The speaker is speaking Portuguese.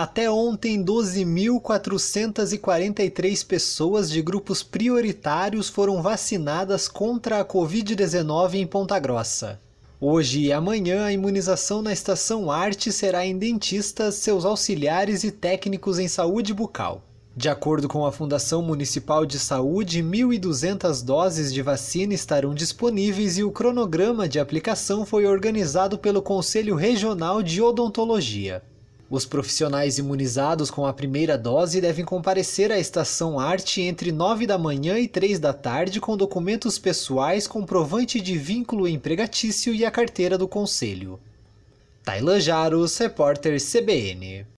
Até ontem, 12.443 pessoas de grupos prioritários foram vacinadas contra a Covid-19 em Ponta Grossa. Hoje e amanhã, a imunização na Estação Arte será em dentistas, seus auxiliares e técnicos em saúde bucal. De acordo com a Fundação Municipal de Saúde, 1.200 doses de vacina estarão disponíveis e o cronograma de aplicação foi organizado pelo Conselho Regional de Odontologia. Os profissionais imunizados com a primeira dose devem comparecer à Estação Arte entre 9 da manhã e 3 da tarde com documentos pessoais, comprovante de vínculo empregatício e a carteira do Conselho. Tailan Jaros, repórter CBN.